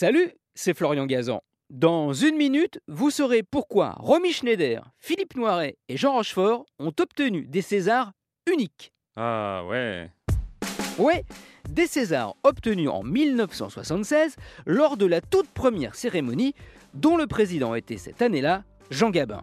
Salut, c'est Florian Gazan. Dans une minute, vous saurez pourquoi Romy Schneider, Philippe Noiret et Jean Rochefort ont obtenu des Césars uniques. Ah ouais. Ouais, des Césars obtenus en 1976 lors de la toute première cérémonie dont le président était cette année-là Jean Gabin.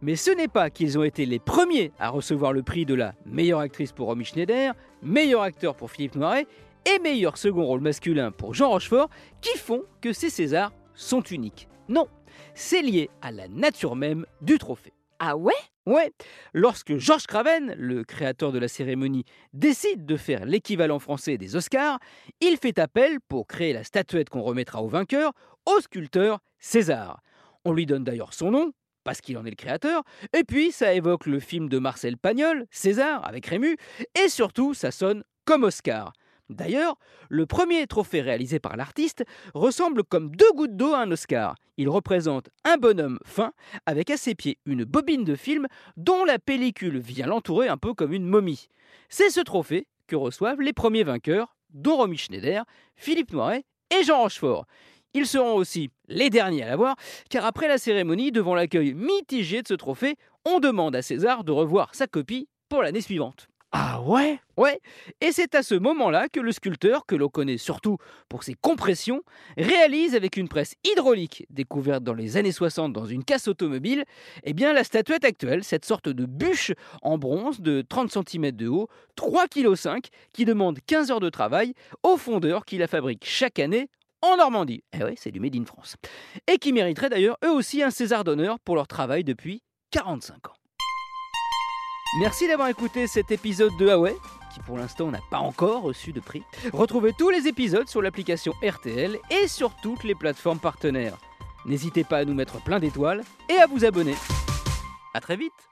Mais ce n'est pas qu'ils ont été les premiers à recevoir le prix de la meilleure actrice pour Romy Schneider, meilleur acteur pour Philippe Noiret et meilleur second rôle masculin pour Jean Rochefort qui font que ces Césars sont uniques. Non, c'est lié à la nature même du trophée. Ah ouais? Ouais, lorsque Georges Craven, le créateur de la cérémonie, décide de faire l'équivalent français des Oscars, il fait appel pour créer la statuette qu'on remettra au vainqueur au sculpteur César. On lui donne d'ailleurs son nom, parce qu'il en est le créateur, et puis ça évoque le film de Marcel Pagnol, César, avec Rému, et surtout ça sonne comme Oscar. D'ailleurs, le premier trophée réalisé par l'artiste ressemble comme deux gouttes d'eau à un Oscar. Il représente un bonhomme fin avec à ses pieds une bobine de film dont la pellicule vient l'entourer un peu comme une momie. C'est ce trophée que reçoivent les premiers vainqueurs, dont Romy Schneider, Philippe Noiret et Jean Rochefort. Ils seront aussi les derniers à l'avoir, car après la cérémonie, devant l'accueil mitigé de ce trophée, on demande à César de revoir sa copie pour l'année suivante. Ah ouais? Ouais, et c'est à ce moment-là que le sculpteur, que l'on connaît surtout pour ses compressions, réalise avec une presse hydraulique découverte dans les années 60 dans une casse automobile, eh bien la statuette actuelle, cette sorte de bûche en bronze de 30 cm de haut, 3,5 kg, qui demande 15 heures de travail aux fondeurs qui la fabriquent chaque année en Normandie. Eh ouais, c'est du Made in France. Et qui mériterait d'ailleurs eux aussi un César d'honneur pour leur travail depuis 45 ans. Merci d'avoir écouté cet épisode de Huawei, qui pour l'instant n'a pas encore reçu de prix. Retrouvez tous les épisodes sur l'application RTL et sur toutes les plateformes partenaires. N'hésitez pas à nous mettre plein d'étoiles et à vous abonner. A très vite